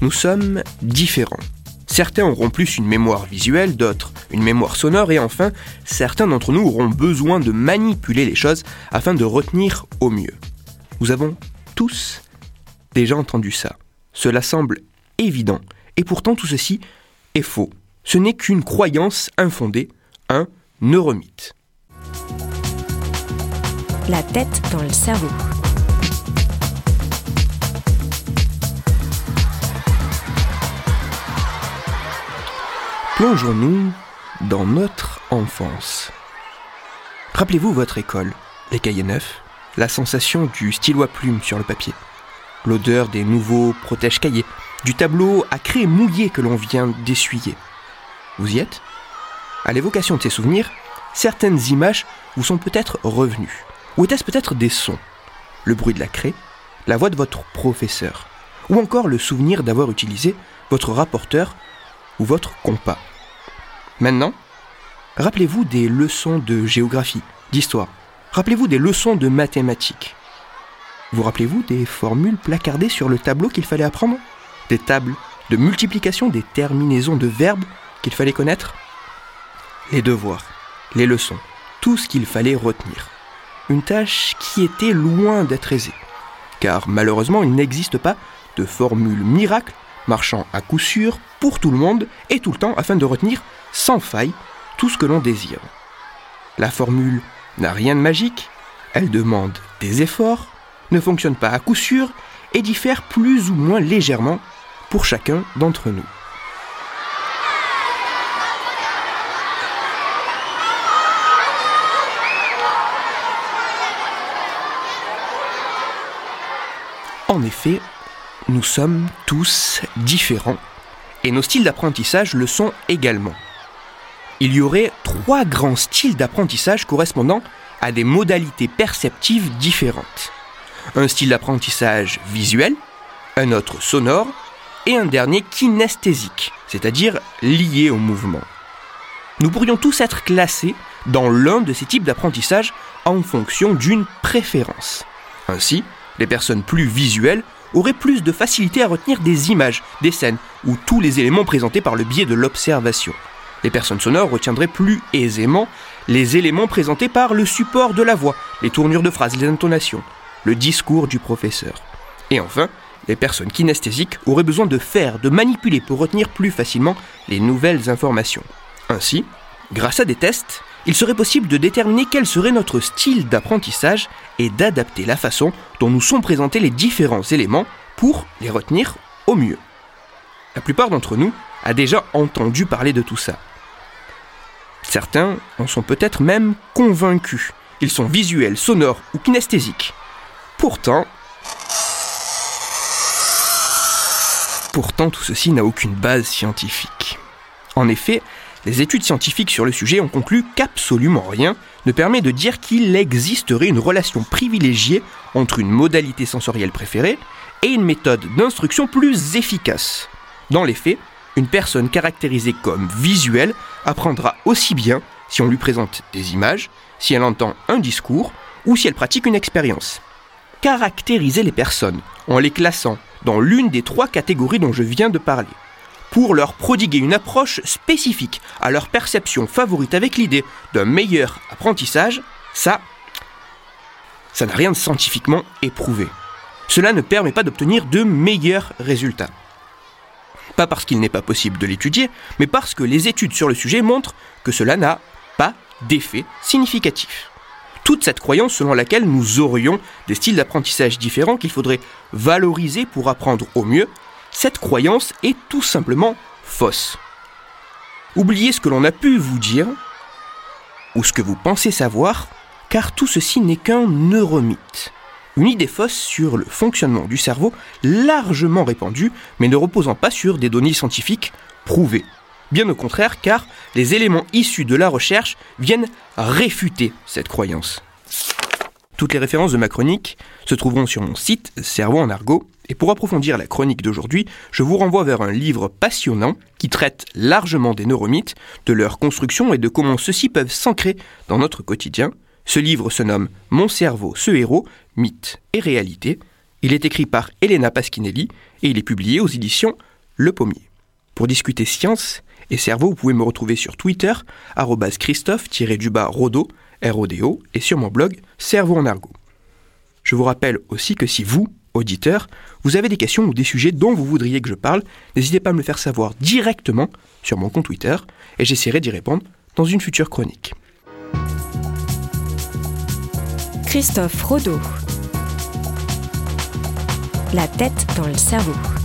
nous sommes différents. Certains auront plus une mémoire visuelle, d'autres une mémoire sonore et enfin, certains d'entre nous auront besoin de manipuler les choses afin de retenir au mieux. Nous avons tous déjà entendu ça. Cela semble évident et pourtant tout ceci est faux. Ce n'est qu'une croyance infondée, un neuromythe. La tête dans le cerveau. Plongeons-nous dans notre enfance. Rappelez-vous votre école, les cahiers neufs, la sensation du stylo à plume sur le papier, l'odeur des nouveaux protège-cahiers, du tableau à craie mouillé que l'on vient d'essuyer. Vous y êtes? À l'évocation de ces souvenirs, certaines images vous sont peut-être revenues. Ou était-ce peut-être des sons? Le bruit de la craie, la voix de votre professeur, ou encore le souvenir d'avoir utilisé votre rapporteur ou votre compas? Maintenant, rappelez-vous des leçons de géographie, d'histoire. Rappelez-vous des leçons de mathématiques. Vous rappelez-vous des formules placardées sur le tableau qu'il fallait apprendre? Des tables de multiplication des terminaisons de verbes qu'il fallait connaître? Les devoirs, les leçons, tout ce qu'il fallait retenir. Une tâche qui était loin d'être aisée. Car malheureusement, il n'existe pas de formule miracle marchant à coup sûr pour tout le monde et tout le temps afin de retenir sans faille tout ce que l'on désire. La formule n'a rien de magique, elle demande des efforts, ne fonctionne pas à coup sûr et diffère plus ou moins légèrement pour chacun d'entre nous. En effet, nous sommes tous différents et nos styles d'apprentissage le sont également. Il y aurait trois grands styles d'apprentissage correspondant à des modalités perceptives différentes. Un style d'apprentissage visuel, un autre sonore et un dernier kinesthésique, c'est-à-dire lié au mouvement. Nous pourrions tous être classés dans l'un de ces types d'apprentissage en fonction d'une préférence. Ainsi, les personnes plus visuelles auraient plus de facilité à retenir des images, des scènes ou tous les éléments présentés par le biais de l'observation. Les personnes sonores retiendraient plus aisément les éléments présentés par le support de la voix, les tournures de phrases, les intonations, le discours du professeur. Et enfin, les personnes kinesthésiques auraient besoin de faire, de manipuler pour retenir plus facilement les nouvelles informations. Ainsi, grâce à des tests, il serait possible de déterminer quel serait notre style d'apprentissage et d'adapter la façon dont nous sont présentés les différents éléments pour les retenir au mieux. La plupart d'entre nous a déjà entendu parler de tout ça. Certains en sont peut-être même convaincus. Ils sont visuels, sonores ou kinesthésiques. Pourtant, pourtant tout ceci n'a aucune base scientifique. En effet, les études scientifiques sur le sujet ont conclu qu'absolument rien ne permet de dire qu'il existerait une relation privilégiée entre une modalité sensorielle préférée et une méthode d'instruction plus efficace. Dans les faits, une personne caractérisée comme visuelle apprendra aussi bien si on lui présente des images, si elle entend un discours ou si elle pratique une expérience. Caractériser les personnes en les classant dans l'une des trois catégories dont je viens de parler pour leur prodiguer une approche spécifique à leur perception favorite avec l'idée d'un meilleur apprentissage, ça, ça n'a rien de scientifiquement éprouvé. Cela ne permet pas d'obtenir de meilleurs résultats. Pas parce qu'il n'est pas possible de l'étudier, mais parce que les études sur le sujet montrent que cela n'a pas d'effet significatif. Toute cette croyance selon laquelle nous aurions des styles d'apprentissage différents qu'il faudrait valoriser pour apprendre au mieux cette croyance est tout simplement fausse. Oubliez ce que l'on a pu vous dire, ou ce que vous pensez savoir, car tout ceci n'est qu'un neuromythe, Une idée fausse sur le fonctionnement du cerveau largement répandue, mais ne reposant pas sur des données scientifiques prouvées. Bien au contraire, car les éléments issus de la recherche viennent réfuter cette croyance. Toutes les références de ma chronique se trouveront sur mon site Cerveau en argot. Et pour approfondir la chronique d'aujourd'hui, je vous renvoie vers un livre passionnant qui traite largement des neuromythes, de leur construction et de comment ceux-ci peuvent s'ancrer dans notre quotidien. Ce livre se nomme Mon cerveau, ce héros, mythe et réalité. Il est écrit par Elena Paschinelli et il est publié aux éditions Le Pommier. Pour discuter science et cerveau, vous pouvez me retrouver sur Twitter, Christophe-Rodo, RODO, et sur mon blog Cerveau en argot. Je vous rappelle aussi que si vous, auditeurs, vous avez des questions ou des sujets dont vous voudriez que je parle, n'hésitez pas à me le faire savoir directement sur mon compte Twitter et j'essaierai d'y répondre dans une future chronique. Christophe Rodeau. La tête dans le cerveau.